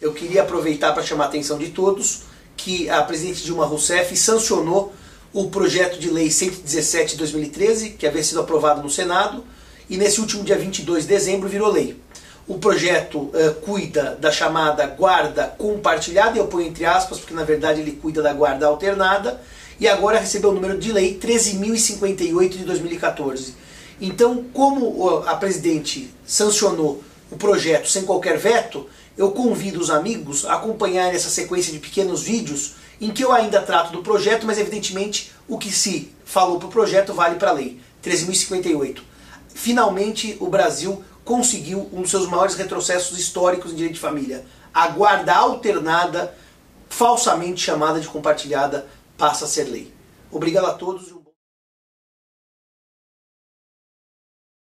eu queria aproveitar para chamar a atenção de todos que a presidente Dilma Rousseff sancionou o projeto de lei 117 de 2013, que havia sido aprovado no Senado, e nesse último dia 22 de dezembro virou lei. O projeto uh, cuida da chamada guarda compartilhada, eu ponho entre aspas, porque na verdade ele cuida da guarda alternada, e agora recebeu o número de lei 13.058 de 2014. Então, como a presidente sancionou o projeto sem qualquer veto, eu convido os amigos a acompanhar essa sequência de pequenos vídeos em que eu ainda trato do projeto, mas evidentemente o que se falou para o projeto vale para a lei 13.058. Finalmente o Brasil conseguiu um dos seus maiores retrocessos históricos em direito de família. A guarda alternada, falsamente chamada de compartilhada, passa a ser lei. Obrigado a todos.